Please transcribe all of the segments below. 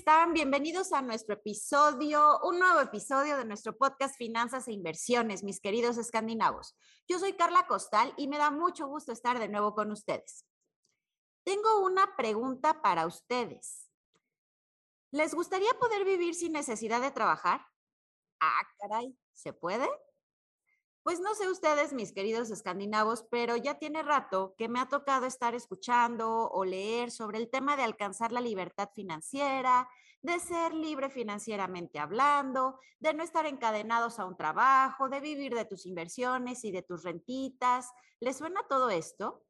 Están? Bienvenidos a nuestro episodio, un nuevo episodio de nuestro podcast Finanzas e Inversiones, mis queridos escandinavos. Yo soy Carla Costal y me da mucho gusto estar de nuevo con ustedes. Tengo una pregunta para ustedes. ¿Les gustaría poder vivir sin necesidad de trabajar? Ah, caray, ¿se puede? Pues no sé ustedes, mis queridos escandinavos, pero ya tiene rato que me ha tocado estar escuchando o leer sobre el tema de alcanzar la libertad financiera, de ser libre financieramente hablando, de no estar encadenados a un trabajo, de vivir de tus inversiones y de tus rentitas. ¿Les suena todo esto?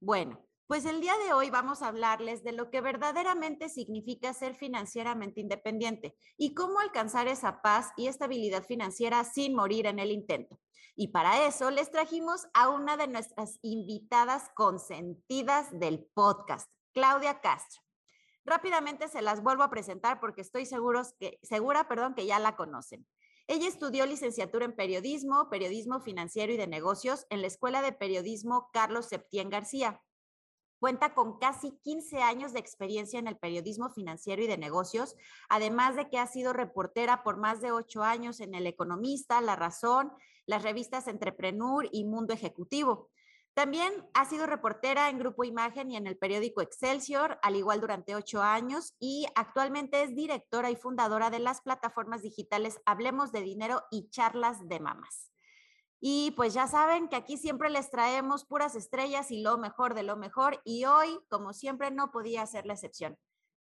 Bueno, pues el día de hoy vamos a hablarles de lo que verdaderamente significa ser financieramente independiente y cómo alcanzar esa paz y estabilidad financiera sin morir en el intento. Y para eso les trajimos a una de nuestras invitadas consentidas del podcast, Claudia Castro. Rápidamente se las vuelvo a presentar porque estoy seguros que, segura perdón, que ya la conocen. Ella estudió licenciatura en periodismo, periodismo financiero y de negocios en la Escuela de Periodismo Carlos Septién García Cuenta con casi 15 años de experiencia en el periodismo financiero y de negocios, además de que ha sido reportera por más de ocho años en El Economista, La Razón, las revistas Entrepreneur y Mundo Ejecutivo. También ha sido reportera en Grupo Imagen y en el periódico Excelsior, al igual durante ocho años, y actualmente es directora y fundadora de las plataformas digitales Hablemos de Dinero y Charlas de Mamas. Y pues ya saben que aquí siempre les traemos puras estrellas y lo mejor de lo mejor. Y hoy, como siempre, no podía ser la excepción.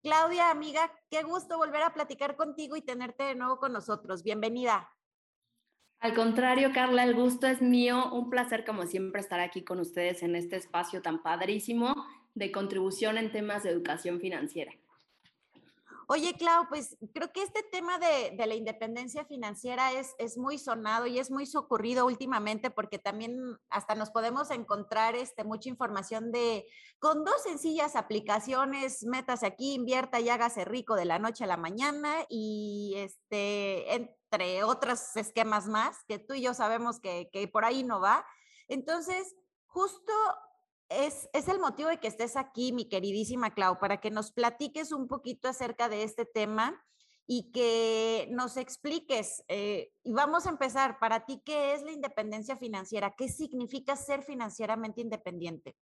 Claudia, amiga, qué gusto volver a platicar contigo y tenerte de nuevo con nosotros. Bienvenida. Al contrario, Carla, el gusto es mío. Un placer, como siempre, estar aquí con ustedes en este espacio tan padrísimo de contribución en temas de educación financiera. Oye, Clau, pues creo que este tema de, la independencia financiera es, muy sonado y es muy socorrido últimamente porque también hasta nos podemos encontrar este, mucha información de, con dos sencillas aplicaciones, metas aquí, invierta y hágase rico de la noche a la mañana y este, entre otros esquemas más que tú y yo sabemos que, que por ahí no va. Entonces, justo es, el motivo de que estés aquí, mi queridísima Clau, para que nos platiques un poquito acerca de este tema y que nos expliques. Eh, y vamos a empezar, para ti, ¿qué es la independencia financiera? ¿Qué significa ser financieramente independiente?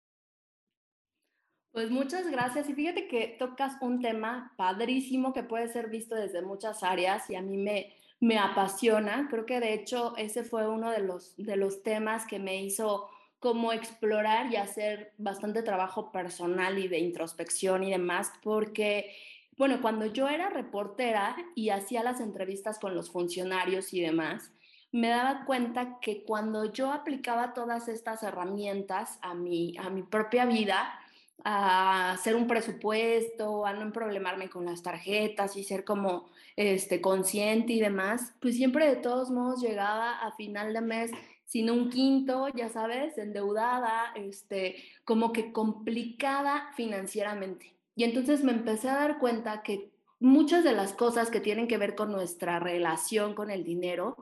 Pues muchas gracias. Y fíjate que tocas un tema padrísimo que puede ser visto desde muchas áreas y a mí me, me apasiona. Creo que de hecho ese fue uno de los, de los temas que me hizo como explorar y hacer bastante trabajo personal y de introspección y demás, porque, bueno, cuando yo era reportera y hacía las entrevistas con los funcionarios y demás, me daba cuenta que cuando yo aplicaba todas estas herramientas a mi, a mi propia vida, a hacer un presupuesto, a no problemarme con las tarjetas y ser como este, consciente y demás, pues siempre de todos modos llegaba a final de mes sino un quinto, ya sabes, endeudada, este, como que complicada financieramente. Y entonces me empecé a dar cuenta que muchas de las cosas que tienen que ver con nuestra relación con el dinero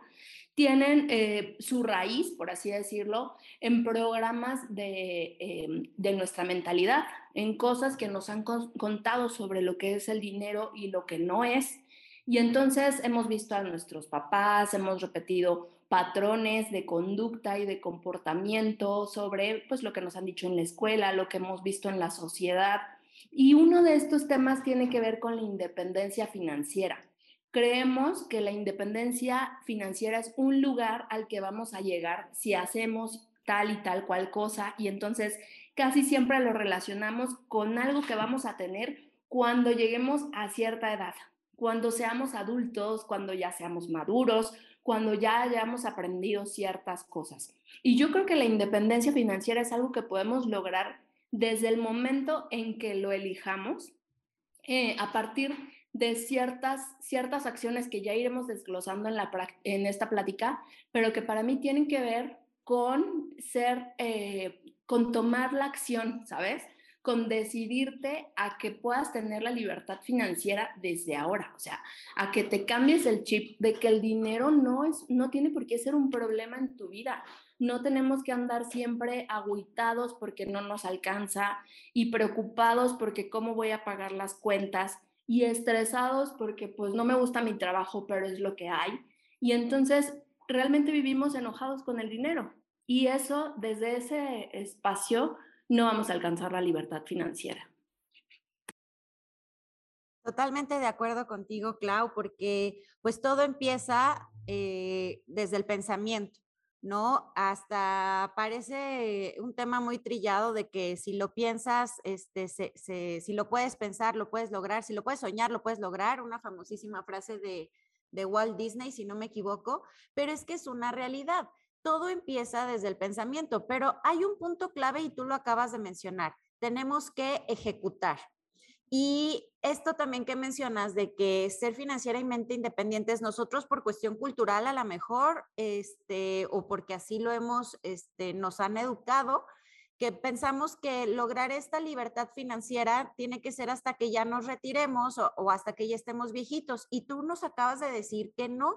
tienen eh, su raíz, por así decirlo, en programas de, em, de, nuestra mentalidad, en cosas que nos han contado sobre lo que es el dinero y lo que no es. Y entonces hemos visto a nuestros papás, hemos repetido patrones de conducta y de comportamiento sobre pues lo que nos han dicho en la escuela, lo que hemos visto en la sociedad. Y uno de estos temas tiene que ver con la independencia financiera. Creemos que la independencia financiera es un lugar al que vamos a llegar si hacemos tal y tal cual cosa y entonces casi siempre lo relacionamos con algo que vamos a tener cuando lleguemos a cierta edad, cuando seamos adultos, cuando ya seamos maduros, cuando ya hayamos aprendido ciertas cosas. Y yo creo que la independencia financiera es algo que podemos lograr desde el momento en que lo elijamos, eh, a partir de ciertas, ciertas acciones que ya iremos desglosando en, la, en esta plática, pero que para mí tienen que ver con ser, eh, con tomar la acción, ¿sabes? Con decidirte a que puedas tener la libertad financiera desde ahora, o sea, a que te cambies el chip de que el dinero no, es, no tiene por qué ser un problema en tu vida. No tenemos que andar siempre agüitados porque no nos alcanza y preocupados porque cómo voy a pagar las cuentas y estresados porque pues no me gusta mi trabajo, pero es lo que hay. Y entonces realmente vivimos enojados con el dinero. Y eso, desde ese espacio, no vamos a alcanzar la libertad financiera. Totalmente de acuerdo contigo, Clau, porque pues todo empieza eh, desde el pensamiento. ¿no? Hasta parece un tema muy trillado de que si lo piensas, este, si lo puedes pensar, lo puedes lograr, si lo puedes soñar, lo puedes lograr, una famosísima frase de, de Walt Disney, si no me equivoco, pero es que es una realidad. Todo empieza desde el pensamiento, pero hay un punto clave y tú lo acabas de mencionar. Tenemos que ejecutar. Y esto también que mencionas de que ser financieramente independientes, nosotros por cuestión cultural a lo mejor, este, o porque así lo hemos, este, nos han educado, que pensamos que lograr esta libertad financiera tiene que ser hasta que ya nos retiremos o, o, hasta que ya estemos viejitos. Y tú nos acabas de decir que no.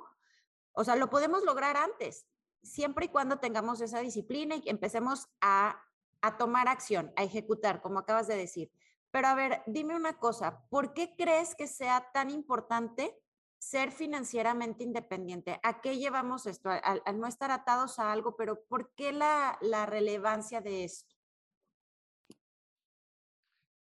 O sea, lo podemos lograr antes, siempre y cuando tengamos esa disciplina y empecemos a, a tomar acción, a ejecutar, como acabas de decir. Pero a ver, dime una cosa, ¿por qué crees que sea tan importante ser financieramente independiente? ¿A qué llevamos esto? Al, no estar atados a algo, pero ¿por qué la, la relevancia de esto?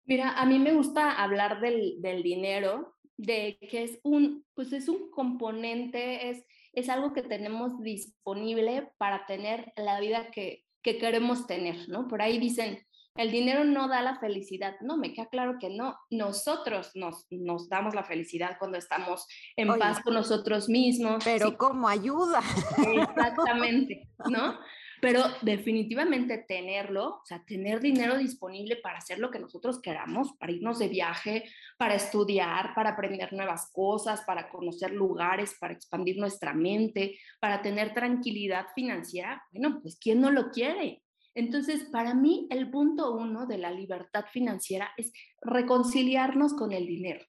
Mira, a mí me gusta hablar del, del, dinero, de que es un, pues es un componente, es, es algo que tenemos disponible para tener la vida que, que queremos tener, ¿no? Por ahí dicen, el dinero no da la felicidad. No, me queda claro que no. Nosotros nos, nos damos la felicidad cuando estamos en paz con nosotros mismos. Pero como ayuda. Exactamente, ¿no? Pero definitivamente tenerlo, o sea, tener dinero disponible para hacer lo que nosotros queramos, para irnos de viaje, para estudiar, para aprender nuevas cosas, para conocer lugares, para expandir nuestra mente, para tener tranquilidad financiera, bueno, pues ¿quién no lo quiere? Entonces, para mí, el punto uno de la libertad financiera es reconciliarnos con el dinero,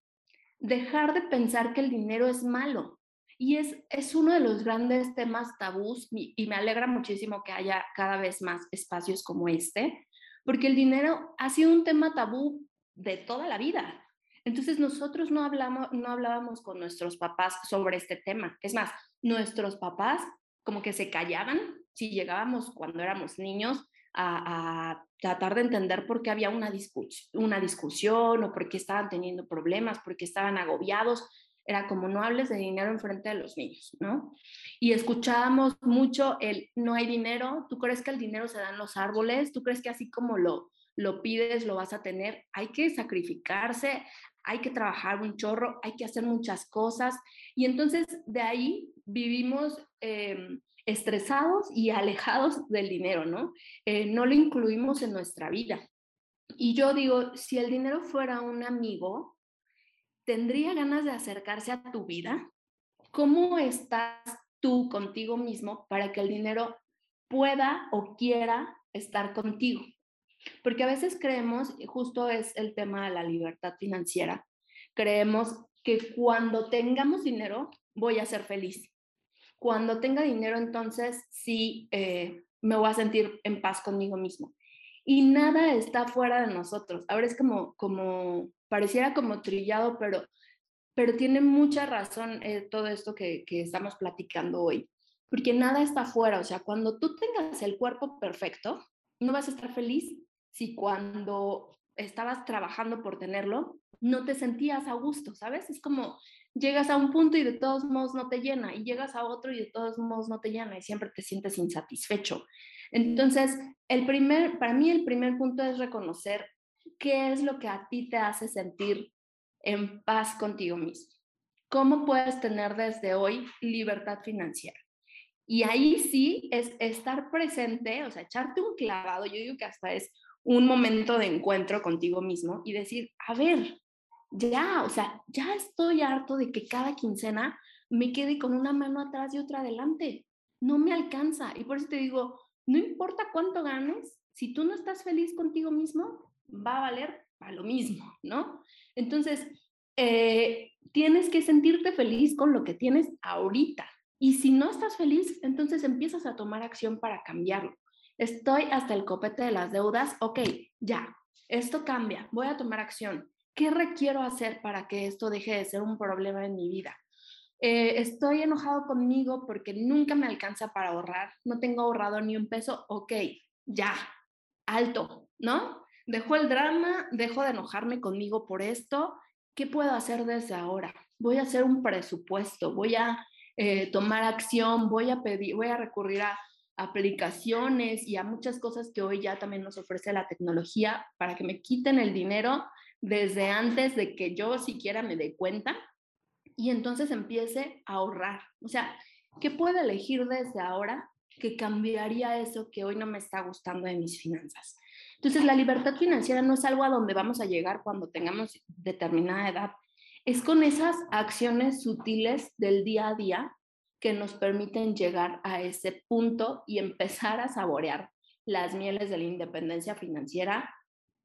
dejar de pensar que el dinero es malo. Y es, es uno de los grandes temas tabús y, me alegra muchísimo que haya cada vez más espacios como este, porque el dinero ha sido un tema tabú de toda la vida. Entonces nosotros no, hablamos, no hablábamos con nuestros papás sobre este tema. Es más, nuestros papás como que se callaban si llegábamos cuando éramos niños a, tratar de entender por qué había una, una discusión o por qué estaban teniendo problemas, por qué estaban agobiados. Era como no hables de dinero en frente de los niños, ¿no? Y escuchábamos mucho el no hay dinero, tú crees que el dinero se da en los árboles, tú crees que así como lo, lo pides lo vas a tener, hay que sacrificarse, hay que trabajar un chorro, hay que hacer muchas cosas. Y entonces de ahí vivimos em, estresados y alejados del dinero, ¿no? Eh, no lo incluimos en nuestra vida. Y yo digo, si el dinero fuera un amigo, ¿tendría ganas de acercarse a tu vida? ¿Cómo estás tú contigo mismo para que el dinero pueda o quiera estar contigo? Porque a veces creemos, y justo es el tema de la libertad financiera, creemos que cuando tengamos dinero voy a ser feliz cuando tenga dinero, entonces sí eh, me voy a sentir en paz conmigo mismo. Y nada está fuera de nosotros. Ahora es como, como pareciera como trillado, pero, pero tiene mucha razón eh, todo esto que, que estamos platicando hoy. Porque nada está fuera. O sea, cuando tú tengas el cuerpo perfecto, no vas a estar feliz si cuando estabas trabajando por tenerlo, no te sentías a gusto, ¿sabes? Es como llegas a un punto y de todos modos no te llena, y llegas a otro y de todos modos no te llena, y siempre te sientes insatisfecho. Entonces, el primer, para mí el primer punto es reconocer qué es lo que a ti te hace sentir en paz contigo mismo. ¿Cómo puedes tener desde hoy libertad financiera? Y ahí sí es estar presente, o sea, echarte un clavado, yo digo que hasta es un momento de encuentro contigo mismo y decir, a ver, ya, o sea, ya estoy harto de que cada quincena me quede con una mano atrás y otra adelante. No me alcanza. Y por eso te digo, no importa cuánto ganes, si tú no estás feliz contigo mismo, va a valer para lo mismo, ¿no? Entonces, eh, tienes que sentirte feliz con lo que tienes ahorita. Y si no estás feliz, entonces empiezas a tomar acción para cambiarlo. Estoy hasta el copete de las deudas, ok, ya, esto cambia, voy a tomar acción. ¿Qué requiero hacer para que esto deje de ser un problema en mi vida? Eh, estoy enojado conmigo porque nunca me alcanza para ahorrar, no tengo ahorrado ni un peso, ok, ya, alto, ¿no? Dejo el drama, dejo de enojarme conmigo por esto, ¿qué puedo hacer desde ahora? Voy a hacer un presupuesto, voy a eh, tomar acción, voy a pedir, voy a recurrir a aplicaciones y a muchas cosas que hoy ya también nos ofrece la tecnología para que me quiten el dinero desde antes de que yo siquiera me dé cuenta y entonces empiece a ahorrar. O sea, ¿qué puedo elegir desde ahora que cambiaría eso que hoy no me está gustando de mis finanzas? Entonces, la libertad financiera no es algo a donde vamos a llegar cuando tengamos determinada edad. Es con esas acciones sutiles del día a día que nos permiten llegar a ese punto y empezar a saborear las mieles de la independencia financiera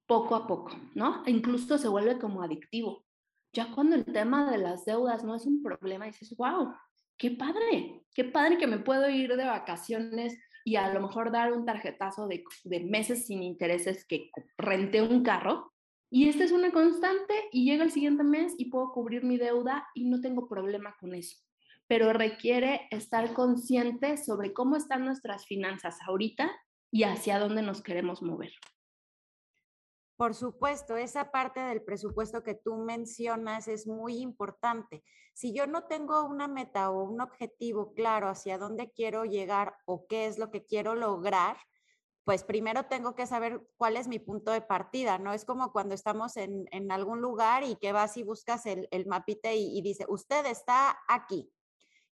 poco a poco, ¿no? E incluso se vuelve como adictivo. Ya cuando el tema de las deudas no es un problema, dices, wow, qué padre, qué padre que me puedo ir de vacaciones y a lo mejor dar un tarjetazo de, de meses sin intereses que renté un carro. Y esta es una constante y llega el siguiente mes y puedo cubrir mi deuda y no tengo problema con eso. Pero requiere estar consciente sobre cómo están nuestras finanzas ahorita y hacia dónde nos queremos mover. Por supuesto, esa parte del presupuesto que tú mencionas es muy importante. Si yo no tengo una meta o un objetivo claro hacia dónde quiero llegar o qué es lo que quiero lograr, pues primero tengo que saber cuál es mi punto de partida, ¿no? Es como cuando estamos en, algún lugar y que vas y buscas el, el mapita y, y dice, usted está aquí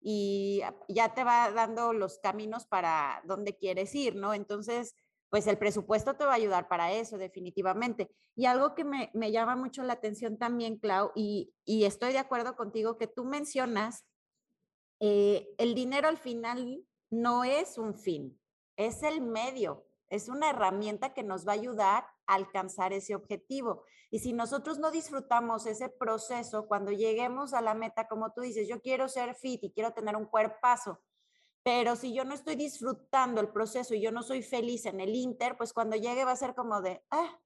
y ya te va dando los caminos para dónde quieres ir, ¿no? Entonces, pues el presupuesto te va a ayudar para eso, definitivamente. Y algo que me, llama mucho la atención también, Clau, y, estoy de acuerdo contigo que tú mencionas, eh, el dinero al final no es un fin, es el medio, es una herramienta que nos va a ayudar a alcanzar ese objetivo. Y si nosotros no disfrutamos ese proceso, cuando lleguemos a la meta, como tú dices, yo quiero ser fit y quiero tener un cuerpazo, pero si yo no estoy disfrutando el proceso y yo no soy feliz en el Inter, pues cuando llegue va a ser como de, ah,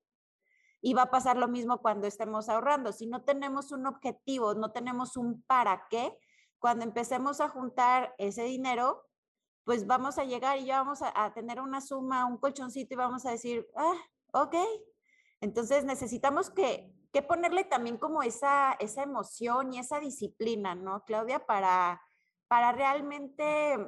y va a pasar lo mismo cuando estemos ahorrando. Si no tenemos un objetivo, no tenemos un para qué, cuando empecemos a juntar ese dinero, pues vamos a llegar y ya vamos a, tener una suma, un colchoncito y vamos a decir, ah, ok. Entonces necesitamos que, que ponerle también como esa, esa emoción y esa disciplina, ¿no, Claudia? Para, para realmente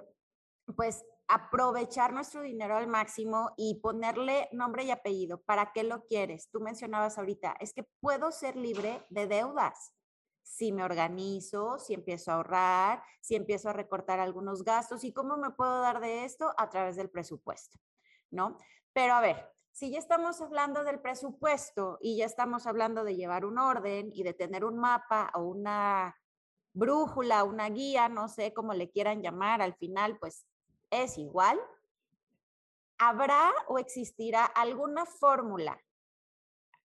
pues aprovechar nuestro dinero al máximo y ponerle nombre y apellido. ¿Para qué lo quieres? Tú mencionabas ahorita, es que puedo ser libre de deudas si me organizo, si empiezo a ahorrar, si empiezo a recortar algunos gastos y cómo me puedo dar de esto a través del presupuesto, ¿no? Pero a ver, si ya estamos hablando del presupuesto y ya estamos hablando de llevar un orden y de tener un mapa o una brújula, una guía, no sé cómo le quieran llamar, al final pues es igual, ¿habrá o existirá alguna fórmula?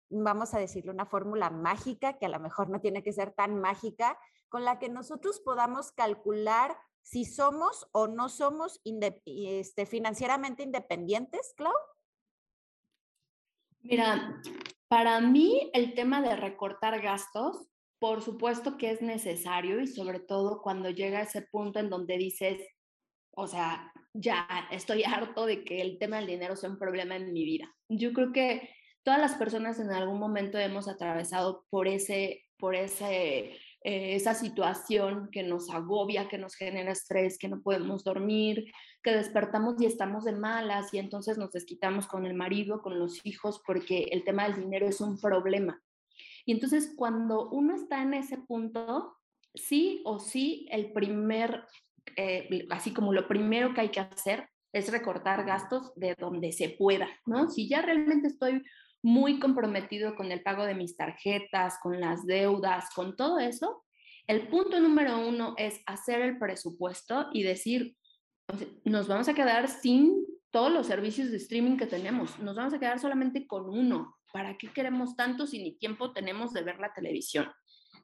Vamos a decirle una fórmula mágica, que a lo mejor no tiene que ser tan mágica, con la que nosotros podamos calcular si somos o no somos este, financieramente independientes, Clau. Mira, para mí el tema de recortar gastos, por supuesto que es necesario y sobre todo cuando llega ese punto en donde dices, o sea, ya estoy harto de que el tema del dinero sea un problema en mi vida. Yo creo que todas las personas en algún momento hemos atravesado por ese, por ese, eh, esa situación que nos agobia, que nos genera estrés, que no podemos dormir, que despertamos y estamos de malas y entonces nos desquitamos con el marido, con los hijos, porque el tema del dinero es un problema. Y entonces cuando uno está en ese punto, sí o sí, el primer eh, así como lo primero que hay que hacer es recortar gastos de donde se pueda, ¿no? Si ya realmente estoy muy comprometido con el pago de mis tarjetas, con las deudas, con todo eso, el punto número uno es hacer el presupuesto y decir, nos vamos a quedar sin todos los servicios de streaming que tenemos, nos vamos a quedar solamente con uno. ¿Para qué queremos tanto si ni tiempo tenemos de ver la televisión?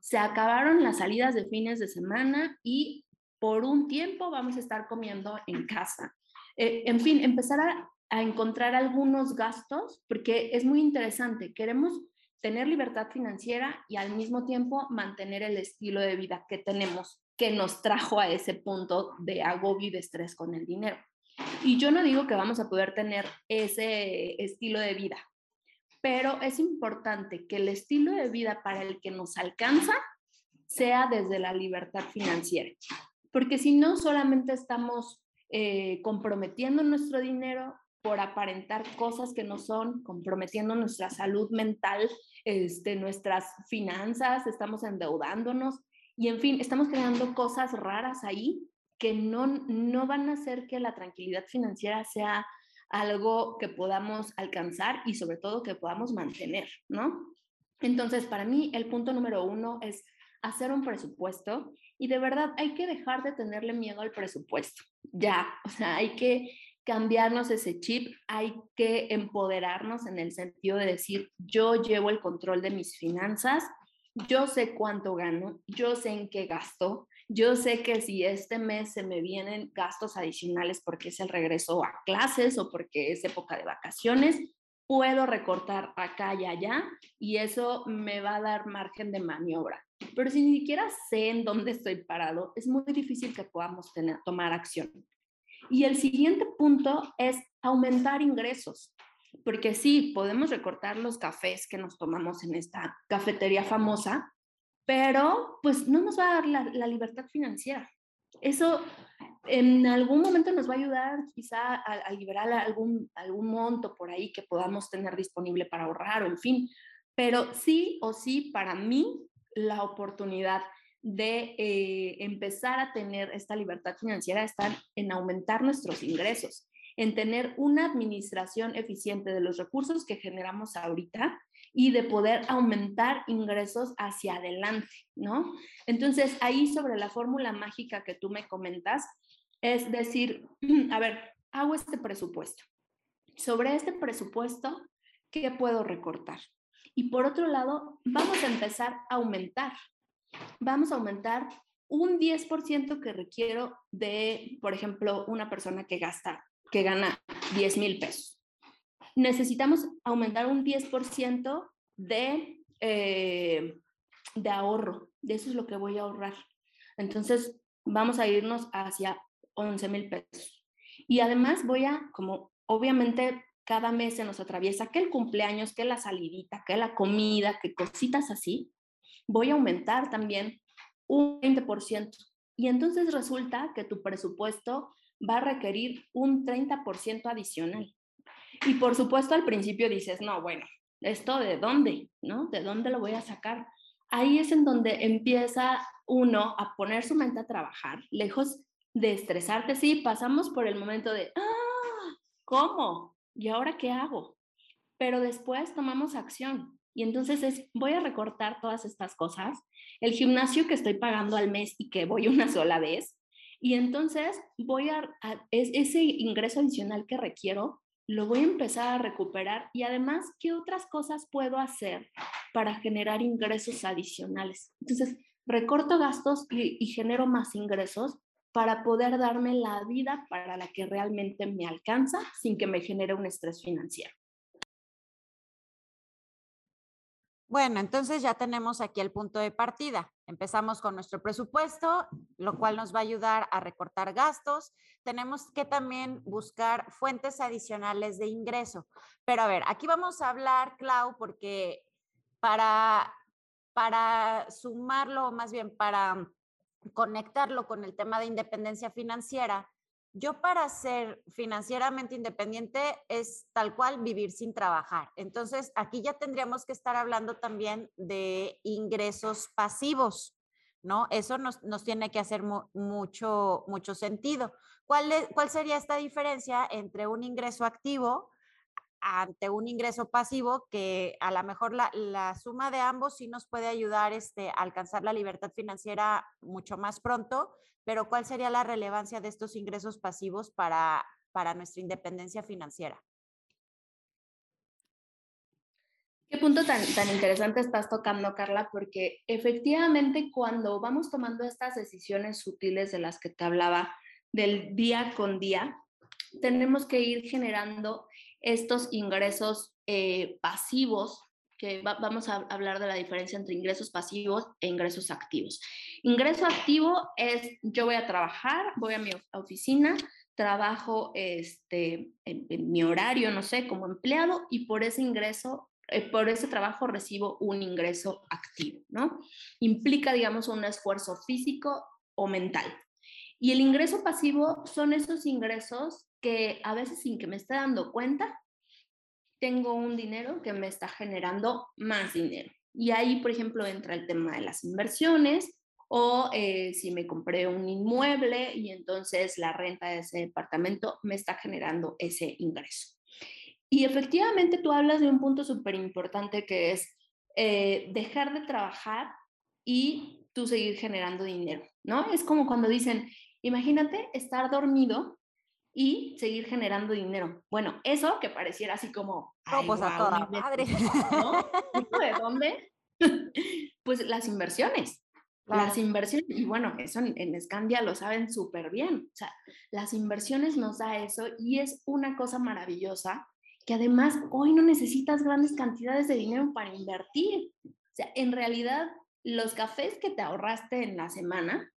Se acabaron las salidas de fines de semana y por un tiempo vamos a estar comiendo en casa. Eh, en fin, empezar a, a encontrar algunos gastos, porque es muy interesante. Queremos tener libertad financiera y al mismo tiempo mantener el estilo de vida que tenemos, que nos trajo a ese punto de agobio y de estrés con el dinero. Y yo no digo que vamos a poder tener ese estilo de vida, pero es importante que el estilo de vida para el que nos alcanza sea desde la libertad financiera, porque si no solamente estamos eh, comprometiendo nuestro dinero por aparentar cosas que no son, comprometiendo nuestra salud mental, este, nuestras finanzas, estamos endeudándonos y en fin, estamos creando cosas raras ahí que no, no van a hacer que la tranquilidad financiera sea algo que podamos alcanzar y sobre todo que podamos mantener, ¿no? Entonces, para mí, el punto número uno es hacer un presupuesto y de verdad hay que dejar de tenerle miedo al presupuesto. Ya, o sea, hay que cambiarnos ese chip, hay que empoderarnos en el sentido de decir, yo llevo el control de mis finanzas, yo sé cuánto gano, yo sé en qué gasto, yo sé que si este mes se me vienen gastos adicionales porque es el regreso a clases o porque es época de vacaciones, puedo recortar acá y allá y eso me va a dar margen de maniobra. Pero si ni siquiera sé en dónde estoy parado, es muy difícil que podamos tener, tomar acción. Y el siguiente punto es aumentar ingresos, porque sí, podemos recortar los cafés que nos tomamos en esta cafetería famosa, pero pues no nos va a dar la, libertad financiera. Eso en algún momento nos va a ayudar quizá a, liberar algún, algún monto por ahí que podamos tener disponible para ahorrar o en fin, pero sí o sí para mí la oportunidad de eh, empezar a tener esta libertad financiera está en aumentar nuestros ingresos, en tener una administración eficiente de los recursos que generamos ahorita y de poder aumentar ingresos hacia adelante, ¿no? Entonces, ahí sobre la fórmula mágica que tú me comentas, es decir, a ver, hago este presupuesto. Sobre este presupuesto, ¿qué puedo recortar? Y por otro lado, vamos a empezar a aumentar. Vamos a aumentar un 10% que requiero de, por ejemplo, una persona que gasta, que gana 10 mil pesos necesitamos aumentar un 10% de, eh, de ahorro. De eso es lo que voy a ahorrar. Entonces, vamos a irnos hacia 11 mil pesos. Y además voy a, como obviamente cada mes se nos atraviesa que el cumpleaños, que la salidita, que la comida, que cositas así, voy a aumentar también un 20%. Y entonces resulta que tu presupuesto va a requerir un 30% adicional. Y por supuesto al principio dices, no, bueno, ¿esto de dónde? ¿No? ¿De dónde lo voy a sacar? Ahí es en donde empieza uno a poner su mente a trabajar, lejos de estresarte. Sí, pasamos por el momento de, ah, ¿cómo? ¿Y ahora qué hago? Pero después tomamos acción. Y entonces es, voy a recortar todas estas cosas, el gimnasio que estoy pagando al mes y que voy una sola vez, y entonces voy a, a ese ingreso adicional que requiero, lo voy a empezar a recuperar y además, ¿qué otras cosas puedo hacer para generar ingresos adicionales? Entonces, recorto gastos y, genero más ingresos para poder darme la vida para la que realmente me alcanza sin que me genere un estrés financiero. Bueno, entonces ya tenemos aquí el punto de partida. Empezamos con nuestro presupuesto, lo cual nos va a ayudar a recortar gastos. Tenemos que también buscar fuentes adicionales de ingreso. Pero a ver, aquí vamos a hablar, Clau, porque para, para sumarlo, más bien para conectarlo con el tema de independencia financiera, yo para ser financieramente independiente es tal cual vivir sin trabajar. Entonces, aquí ya tendríamos que estar hablando también de ingresos pasivos, ¿no? Eso nos, tiene que hacer mucho, mucho sentido. ¿Cuál, ¿Cuál sería esta diferencia entre un ingreso activo ante un ingreso pasivo que a lo mejor la, suma de ambos sí nos puede ayudar este, a alcanzar la libertad financiera mucho más pronto, pero ¿cuál sería la relevancia de estos ingresos pasivos para, para nuestra independencia financiera? Qué punto tan, tan interesante estás tocando, Carla, porque efectivamente cuando vamos tomando estas decisiones sutiles de las que te hablaba del día con día, tenemos que ir generando estos ingresos eh, pasivos, que vamos a hablar de la diferencia entre ingresos pasivos e ingresos activos. Ingreso activo es yo voy a trabajar, voy a mi oficina, trabajo este, en, mi horario, no sé, como empleado y por ese ingreso, eh, por ese trabajo recibo un ingreso activo, ¿no? Implica, digamos, un esfuerzo físico o mental. Y el ingreso pasivo son esos ingresos que a veces sin que me esté dando cuenta, tengo un dinero que me está generando más dinero. Y ahí, por ejemplo, entra el tema de las inversiones o eh, si me compré un inmueble y entonces la renta de ese departamento me está generando ese ingreso. Y efectivamente tú hablas de un punto súper importante que es eh, dejar de trabajar y tú seguir generando dinero, ¿no? Es como cuando dicen, imagínate estar dormido y seguir generando dinero. Bueno, eso que pareciera así como... No, pues a toda madre. ¿De dónde? pues las inversiones. Las inversiones, y bueno, eso en, en Scandia lo saben súper bien. O sea, las inversiones nos da eso y es una cosa maravillosa que además hoy no necesitas grandes cantidades de dinero para invertir. O sea, en realidad, los cafés que te ahorraste en la semana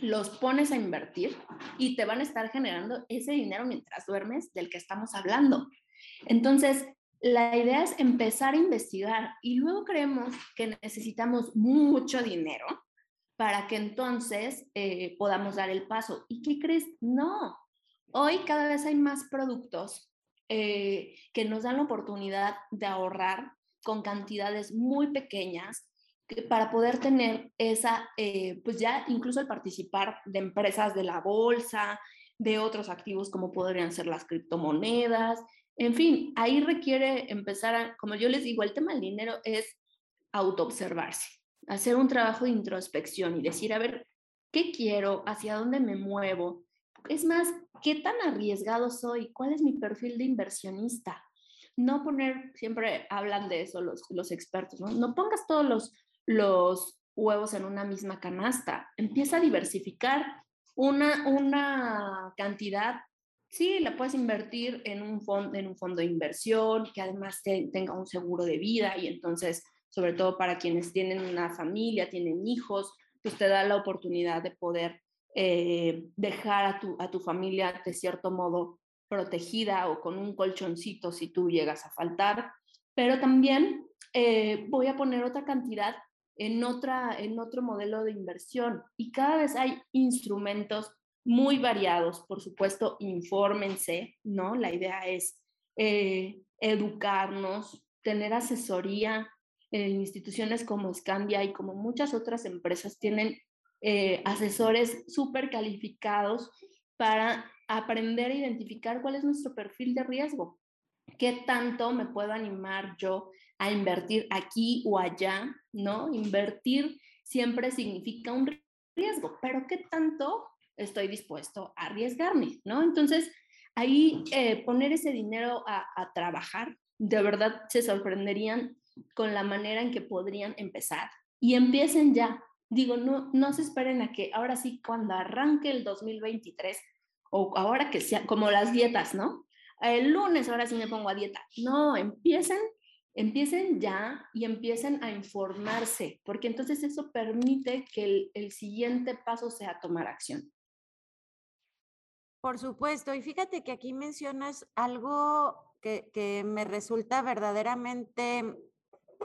los pones a invertir y te van a estar generando ese dinero mientras duermes del que estamos hablando. Entonces, la idea es empezar a investigar y luego creemos que necesitamos mucho dinero para que entonces eh, podamos dar el paso. ¿Y qué crees? No. Hoy cada vez hay más productos eh, que nos dan la oportunidad de ahorrar con cantidades muy pequeñas para poder tener esa, eh, pues ya incluso el participar de empresas de la bolsa, de otros activos como podrían ser las criptomonedas, en fin, ahí requiere empezar a, como yo les digo, el tema del dinero es autoobservarse, hacer un trabajo de introspección y decir, a ver, ¿qué quiero? ¿Hacia dónde me muevo? Es más, ¿qué tan arriesgado soy? ¿Cuál es mi perfil de inversionista? No poner, siempre hablan de eso los, los expertos, ¿no? No pongas todos los los huevos en una misma canasta. Empieza a diversificar una, una cantidad. Sí, la puedes invertir en un, fondo, en un fondo de inversión que además tenga un seguro de vida y entonces, sobre todo para quienes tienen una familia, tienen hijos, pues te da la oportunidad de poder eh, dejar a tu, a tu familia de cierto modo protegida o con un colchoncito si tú llegas a faltar. Pero también eh, voy a poner otra cantidad en, otra, en otro modelo de inversión. Y cada vez hay instrumentos muy variados, por supuesto, infórmense, ¿no? La idea es eh, educarnos, tener asesoría. en instituciones como Scandia y como muchas otras empresas tienen eh, asesores súper calificados para aprender a identificar cuál es nuestro perfil de riesgo. ¿Qué tanto me puedo animar yo a invertir aquí o allá, ¿no? Invertir siempre significa un riesgo, pero ¿qué tanto estoy dispuesto a arriesgarme, ¿no? Entonces, ahí eh, poner ese dinero a, a trabajar, de verdad se sorprenderían con la manera en que podrían empezar y empiecen ya. Digo, no, no se esperen a que ahora sí, cuando arranque el 2023, o ahora que sea como las dietas, ¿no? El lunes ahora sí me pongo a dieta. No, empiecen empiecen ya y empiecen a informarse, porque entonces eso permite que el, siguiente paso sea tomar acción. Por supuesto, y fíjate que aquí mencionas algo que, me resulta verdaderamente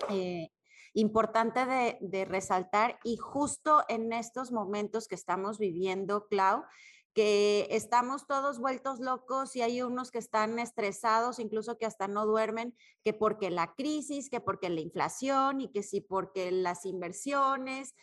eh, importante de, de, resaltar y justo en estos momentos que estamos viviendo, Clau, que estamos todos vueltos locos y hay unos que están estresados, incluso que hasta no duermen, que porque la crisis, que porque la inflación y que sí porque las inversiones.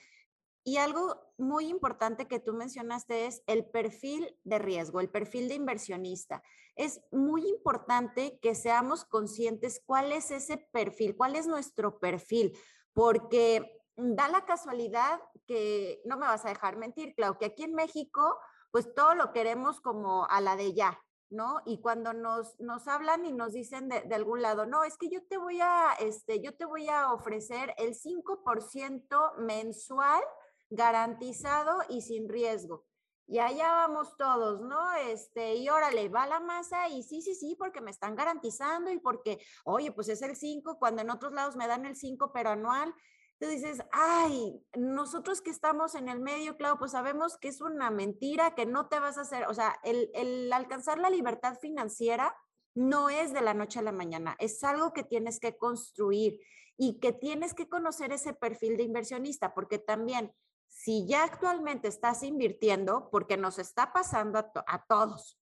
Y algo muy importante que tú mencionaste es el perfil de riesgo, el perfil de inversionista. Es muy importante que seamos conscientes cuál es ese perfil, cuál es nuestro perfil, porque da la casualidad que, no me vas a dejar mentir, Clau, que aquí en México, pues todo lo queremos como a la de ya, ¿no? Y cuando nos, nos hablan y nos dicen de, de, algún lado, no, es que yo te voy a, este, yo te voy a ofrecer el 5% mensual garantizado y sin riesgo. Y allá vamos todos, ¿no? Este, y órale, va la masa y sí, sí, sí, porque me están garantizando y porque, oye, pues es el 5, cuando en otros lados me dan el 5, pero anual. Tú dices, ay, nosotros que estamos en el medio, claro, pues sabemos que es una mentira, que no te vas a hacer, o sea, el, el alcanzar la libertad financiera no es de la noche a la mañana, es algo que tienes que construir y que tienes que conocer ese perfil de inversionista, porque también si ya actualmente estás invirtiendo, porque nos está pasando a, todos,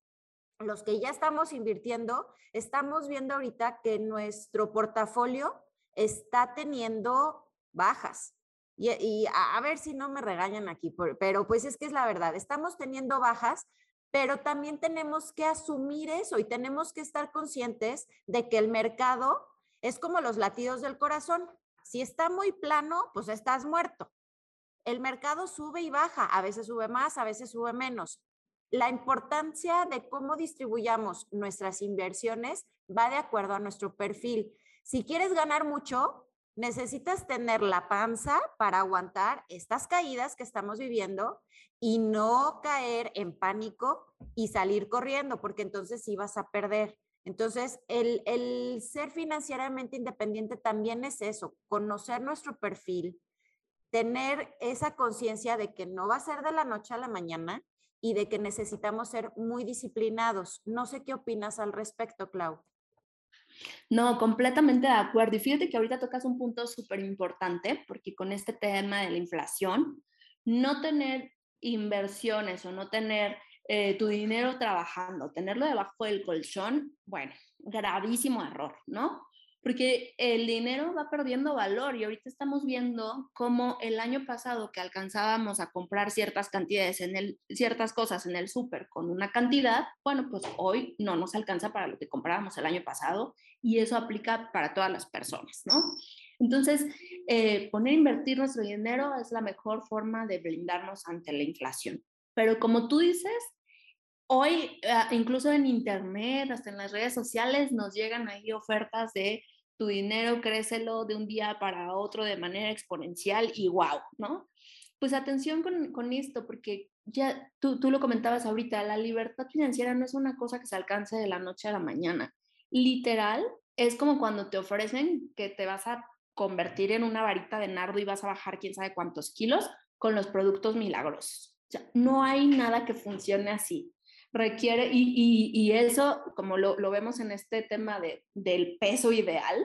los que ya estamos invirtiendo, estamos viendo ahorita que nuestro portafolio está teniendo bajas. Y, a, ver si no me regañan aquí, pero pues es que es la verdad, estamos teniendo bajas, pero también tenemos que asumir eso y tenemos que estar conscientes de que el mercado es como los latidos del corazón. Si está muy plano, pues estás muerto el mercado sube y baja, a veces sube más, a veces sube menos. La importancia de cómo distribuyamos nuestras inversiones va de acuerdo a nuestro perfil. Si quieres ganar mucho, necesitas tener la panza para aguantar estas caídas que estamos viviendo y no caer en pánico y salir corriendo, porque entonces sí vas a perder. Entonces, el, el ser financieramente independiente también es eso, conocer nuestro perfil, tener esa conciencia de que no va a ser de la noche a la mañana y de que necesitamos ser muy disciplinados. No sé qué opinas al respecto, Clau. No, completamente de acuerdo. Y fíjate que ahorita tocas un punto súper importante, porque con este tema de la inflación, no tener inversiones o no tener eh, tu dinero trabajando, tenerlo debajo del colchón, bueno, gravísimo error, ¿no? Porque el dinero va perdiendo valor y ahorita estamos viendo cómo el año pasado que alcanzábamos a comprar ciertas cantidades en el, ciertas cosas en el súper con una cantidad, bueno, pues hoy no nos alcanza para lo que comprábamos el año pasado y eso aplica para todas las personas, ¿no? Entonces, eh, poner a invertir nuestro dinero es la mejor forma de blindarnos ante la inflación. Pero como tú dices, hoy, ah, incluso en Internet, hasta en las redes sociales, nos llegan ahí ofertas de tu dinero, crécelo de un día para otro de manera exponencial y wow, ¿no? Pues atención con, con esto, porque ya tú, tú lo comentabas ahorita, la libertad financiera no es una cosa que se alcance de la noche a la mañana. Literal, es como cuando te ofrecen que te vas a convertir en una varita de nardo y vas a bajar quién sabe cuántos kilos con los productos milagrosos. No hay nada que funcione así requiere, y, y, eso, como lo, lo, vemos en este tema de, del peso ideal,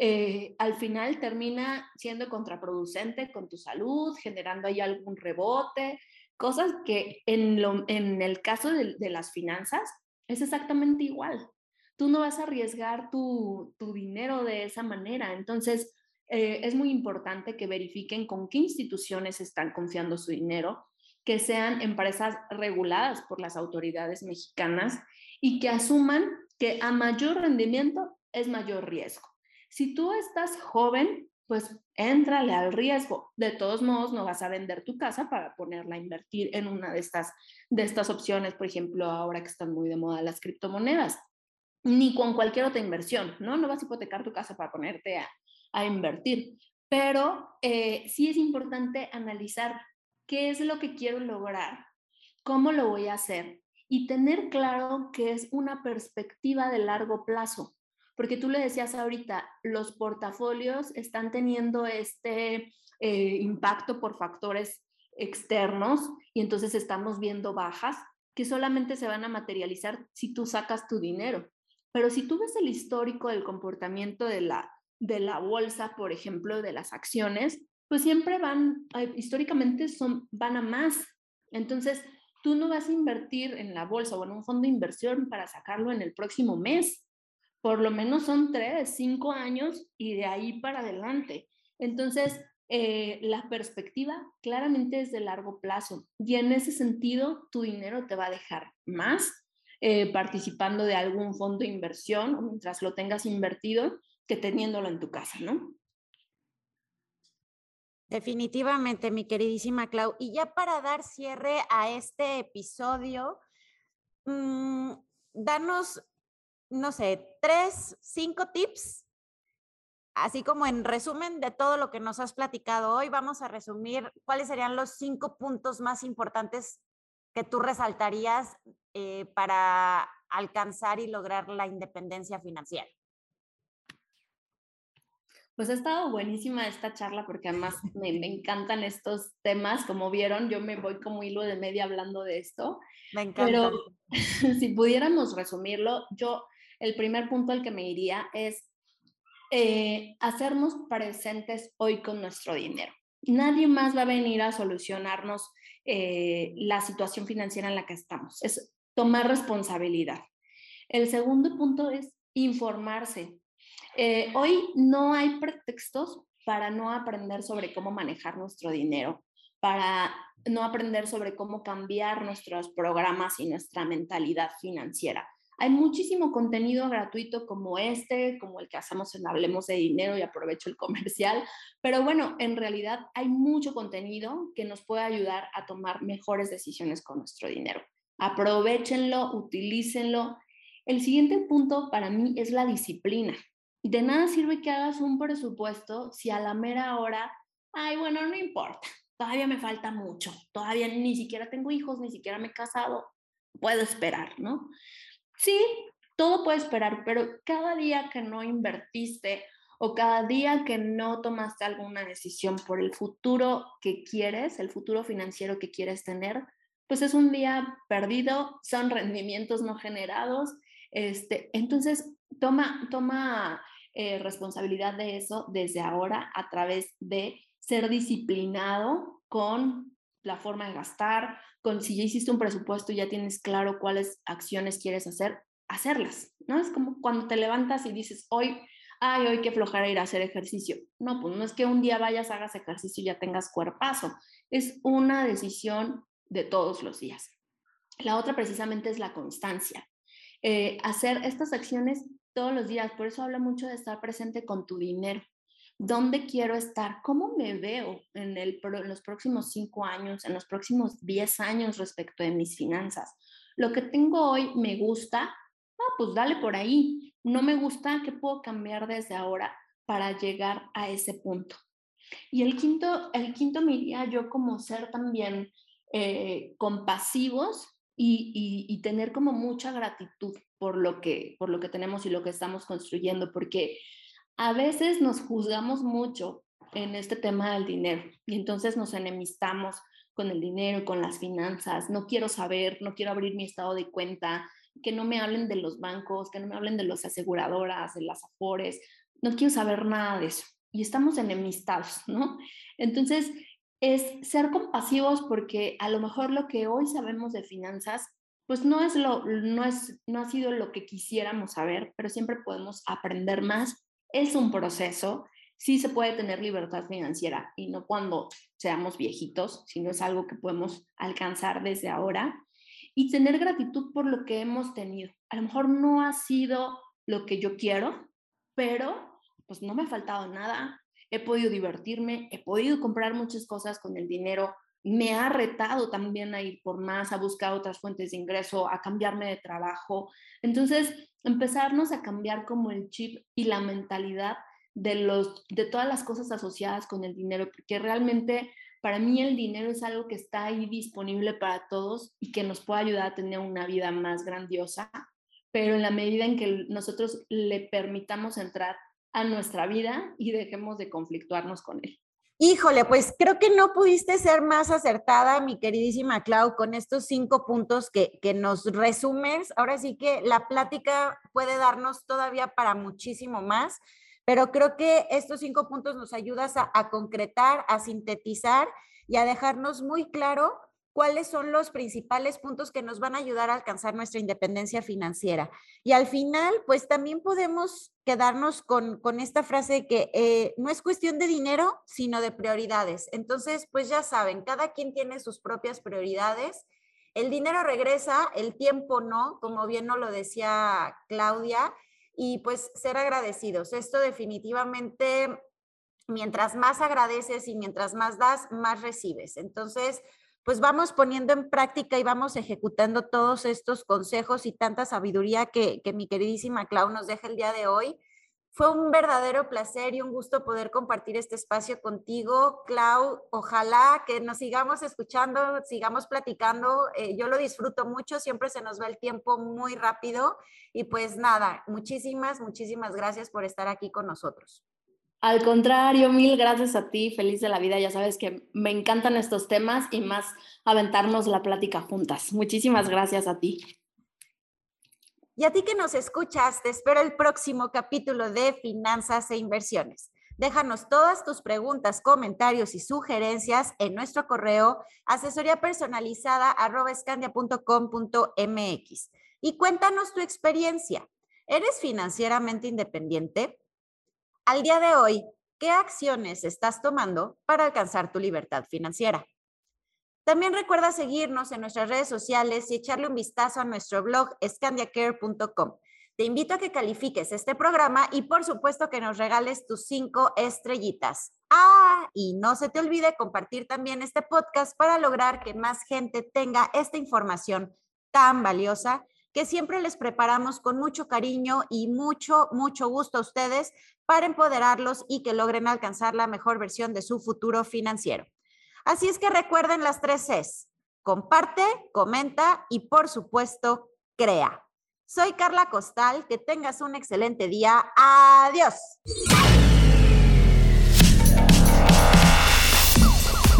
eh, al final termina siendo contraproducente con tu salud, generando ahí algún rebote, cosas que en, lo, en el caso de, las finanzas es exactamente igual. Tú no vas a arriesgar tu, tu dinero de esa manera. Entonces, eh, es muy importante que verifiquen con qué instituciones están confiando su dinero, que sean empresas reguladas por las autoridades mexicanas y que asuman que a mayor rendimiento es mayor riesgo. Si tú estás joven, pues éntrale al riesgo. De todos modos, no vas a vender tu casa para ponerla a invertir en una de estas, de estas opciones, por ejemplo, ahora que están muy de moda las criptomonedas, ni con cualquier otra inversión, ¿no? No vas a hipotecar tu casa para ponerte a, a invertir. Pero eh, sí es importante analizar qué es lo que quiero lograr, cómo lo voy a hacer y tener claro que es una perspectiva de largo plazo. Porque tú le decías ahorita, los portafolios están teniendo este eh, impacto por factores externos y entonces estamos viendo bajas que solamente se van a materializar si tú sacas tu dinero. Pero si tú ves el histórico del comportamiento de la, de la bolsa, por ejemplo, de las acciones, pues siempre van, históricamente son, van a más. Entonces, tú no vas a invertir en la bolsa o en un fondo de inversión para sacarlo en el próximo mes. Por lo menos son tres, cinco años y de ahí para adelante. Entonces, eh, la perspectiva claramente es de largo plazo y en ese sentido tu dinero te va a dejar más eh, participando de algún fondo de inversión mientras lo tengas invertido que teniéndolo en tu casa, ¿no? Definitivamente, mi queridísima Clau. Y ya para dar cierre a este episodio, mmm, danos, no sé, tres, cinco tips así como en resumen de todo lo que nos has platicado hoy, vamos a resumir cuáles serían los cinco puntos más importantes que tú resaltarías eh, para alcanzar y lograr la independencia financiera. Pues ha estado buenísima esta charla porque además me, encantan estos temas. Como vieron, yo me voy como hilo de media hablando de esto. Me encanta. Pero si pudiéramos resumirlo, yo el primer punto al que me iría es eh, hacernos presentes hoy con nuestro dinero. Nadie más va a venir a solucionarnos eh, la situación financiera en la que estamos. Es tomar responsabilidad. El segundo punto es informarse. Eh, hoy no hay pretextos para no aprender sobre cómo manejar nuestro dinero, para no aprender sobre cómo cambiar nuestros programas y nuestra mentalidad financiera. Hay muchísimo contenido gratuito como este, como el que hacemos en Hablemos de Dinero y aprovecho el comercial, pero bueno, en realidad hay mucho contenido que nos puede ayudar a tomar mejores decisiones con nuestro dinero. Aprovechenlo, utilícenlo. El siguiente punto para mí es la disciplina. De nada sirve que hagas un presupuesto si a la mera hora, ay, bueno, no importa, todavía me falta mucho, todavía ni siquiera tengo hijos, ni siquiera me he casado, puedo esperar, ¿no? Sí, todo puede esperar, pero cada día que no invertiste o cada día que no tomaste alguna decisión por el futuro que quieres, el futuro financiero que quieres tener, pues es un día perdido, son rendimientos no generados. Este, entonces, toma, toma eh, responsabilidad de eso desde ahora a través de ser disciplinado con la forma de gastar, con si ya hiciste un presupuesto, ya tienes claro cuáles acciones quieres hacer, hacerlas, ¿no? Es como cuando te levantas y dices, hoy, ay, hoy qué flojera ir a hacer ejercicio. No, pues no es que un día vayas, hagas ejercicio y ya tengas cuerpazo. Es una decisión de todos los días. La otra precisamente es la constancia. Eh, hacer estas acciones todos los días, por eso habla mucho de estar presente con tu dinero. ¿Dónde quiero estar? ¿Cómo me veo en, los próximos cinco años, en los próximos diez años respecto de mis finanzas? Lo que tengo hoy me gusta, ah, pues dale por ahí. No me gusta, ¿qué puedo cambiar desde ahora para llegar a ese punto? Y el quinto, el quinto me yo como ser también eh, compasivos y, y, tener como mucha gratitud por lo, que, por lo que tenemos y lo que estamos construyendo, porque a veces nos juzgamos mucho en este tema del dinero y entonces nos enemistamos con el dinero, con las finanzas, no quiero saber, no quiero abrir mi estado de cuenta, que no me hablen de los bancos, que no me hablen de las aseguradoras, de las afores, no quiero saber nada de eso. Y estamos enemistados, ¿no? Entonces, es ser compasivos porque a lo mejor lo que hoy sabemos de finanzas, pues no es lo, no es, no ha sido lo que quisiéramos saber, pero siempre podemos aprender más es un proceso, sí se puede tener libertad financiera y no cuando seamos viejitos, sino es algo que podemos alcanzar desde ahora y tener gratitud por lo que hemos tenido. A lo mejor no ha sido lo que yo quiero, pero pues no me ha faltado nada. He podido divertirme, he podido comprar muchas cosas con el dinero, me ha retado también a ir por más, a buscar otras fuentes de ingreso, a cambiarme de trabajo. Entonces, empezarnos a cambiar como el chip y la mentalidad de, los, de todas las cosas asociadas con el dinero, porque realmente para mí el dinero es algo que está ahí disponible para todos y que nos puede ayudar a tener una vida más grandiosa, pero en la medida en que nosotros le permitamos entrar a nuestra vida y dejemos de conflictuarnos con él. Híjole, pues creo que no pudiste ser más acertada, mi queridísima Clau, con estos cinco puntos que, nos resumes. Ahora sí que la plática puede darnos todavía para muchísimo más, pero creo que estos cinco puntos nos ayudas a, a concretar, a sintetizar y a dejarnos muy claro cuáles son los principales puntos que nos van a ayudar a alcanzar nuestra independencia financiera. Y al final, pues también podemos quedarnos con, esta frase que eh, no es cuestión de dinero, sino de prioridades. Entonces, pues ya saben, cada quien tiene sus propias prioridades. El dinero regresa, el tiempo no, como bien nos lo decía Claudia, y pues ser agradecidos. Esto definitivamente, mientras más agradeces y mientras más das, más recibes. Entonces, pues vamos poniendo en práctica y vamos ejecutando todos estos consejos y tanta sabiduría que, mi queridísima Clau nos deja el día de hoy. Fue un verdadero placer y un gusto poder compartir este espacio contigo, Clau. Ojalá que nos sigamos escuchando, sigamos platicando. Eh, yo lo disfruto mucho, siempre se nos va el tiempo muy rápido. Y pues nada, muchísimas, muchísimas gracias por estar aquí con nosotros. Al contrario, mil gracias a ti, feliz de la vida. Ya sabes que me encantan estos temas y más aventarnos la plática juntas. Muchísimas gracias a ti. Y a ti que nos escuchas, te espero el próximo capítulo de Finanzas e Inversiones. Déjanos todas tus preguntas, comentarios y sugerencias en nuestro correo asesoría y cuéntanos tu experiencia. ¿Eres financieramente independiente? Al día de hoy, ¿qué acciones estás tomando para alcanzar tu libertad financiera? También recuerda seguirnos en nuestras redes sociales y echarle un vistazo a nuestro blog scandiacare.com. Te invito a que califiques este programa y por supuesto que nos regales tus cinco estrellitas. Ah, y no se te olvide compartir también este podcast para lograr que más gente tenga esta información tan valiosa que siempre les preparamos con mucho cariño y mucho, mucho gusto a ustedes para empoderarlos y que logren alcanzar la mejor versión de su futuro financiero. Así es que recuerden las tres Cs. Comparte, comenta y por supuesto, crea. Soy Carla Costal, que tengas un excelente día. Adiós.